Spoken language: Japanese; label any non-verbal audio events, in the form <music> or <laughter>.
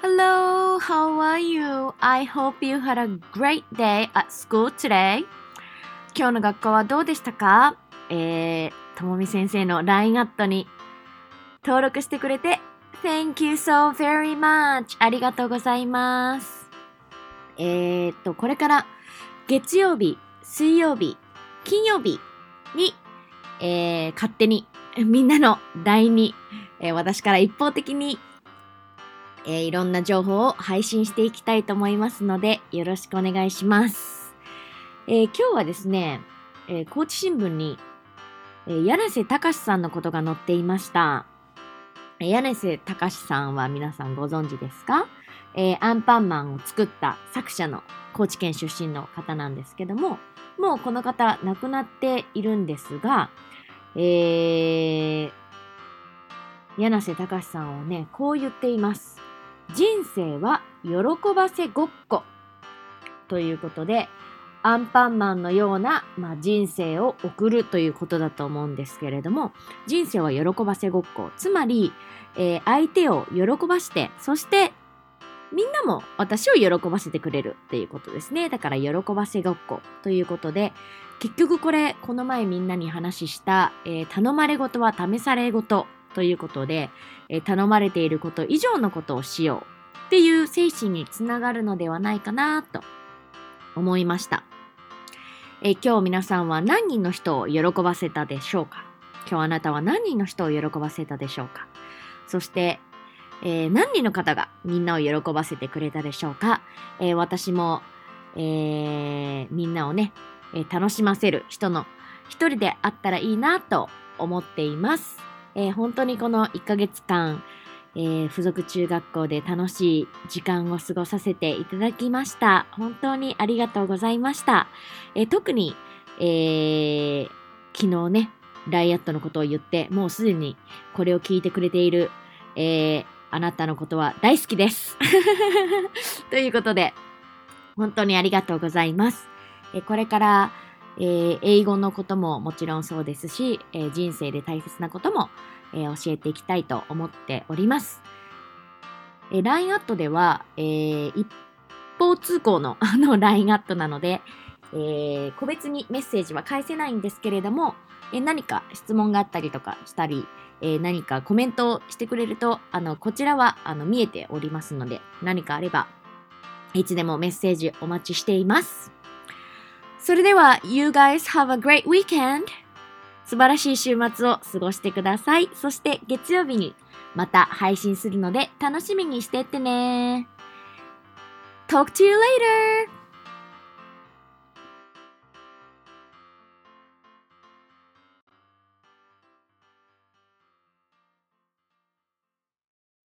Hello, how are you? I hope you had a great day at school today. 今日の学校はどうでしたか？えー、ともみ先生の LINE アットに登録してくれて Thank you so very much! ありがとうございます。えー、っと、これから月曜日、水曜日、金曜日に、えー、勝手にみんなの LINE に、えー、私から一方的にえー、いろんな情報を配信していきたいと思いますので、よろしくお願いします。えー、今日はですね、えー、高知新聞に、えー、柳瀬隆さんのことが載っていました。柳瀬隆さんは皆さんご存知ですか？えー、アンパンマンを作った作者の高知県出身の方なんですけども、もうこの方亡くなっているんですが、えー、柳瀬隆さんはね、こう言っています。人生は喜ばせごっこということで、アンパンマンのような、まあ、人生を送るということだと思うんですけれども、人生は喜ばせごっこ。つまり、えー、相手を喜ばして、そしてみんなも私を喜ばせてくれるっていうことですね。だから喜ばせごっこということで、結局これ、この前みんなに話した、えー、頼まれごとは試されごということで、え頼まれていること以上のことをしようっていう精神につながるのではないかなと思いました。え今日皆さんは何人の人を喜ばせたでしょうか？今日あなたは何人の人を喜ばせたでしょうか？そして、えー、何人の方がみんなを喜ばせてくれたでしょうか、えー、私も、えー、みんなをね、え楽しませる人の一人であったらいいなと思っています。えー、本当にこの1ヶ月間、えー、付属中学校で楽しい時間を過ごさせていただきました。本当にありがとうございました。えー、特に、えー、昨日ね、ライアットのことを言って、もうすでにこれを聞いてくれている、えー、あなたのことは大好きです。<laughs> ということで、本当にありがとうございます。えこれから、えー、英語のことももちろんそうですし、えー、人生で大切なことも、えー、教えていきたいと思っております。え、LINE アットでは、え、一方通行の <laughs> あの LINE アットなので、え、個別にメッセージは返せないんですけれども、え、何か質問があったりとかしたり、え、何かコメントをしてくれると、あの、こちらはあの見えておりますので、何かあれば、いつでもメッセージお待ちしています。それでは、You guys have a great weekend! 素晴らしい週末を過ごしてください。そして月曜日にまた配信するので楽しみにしてってね。Talk to you later!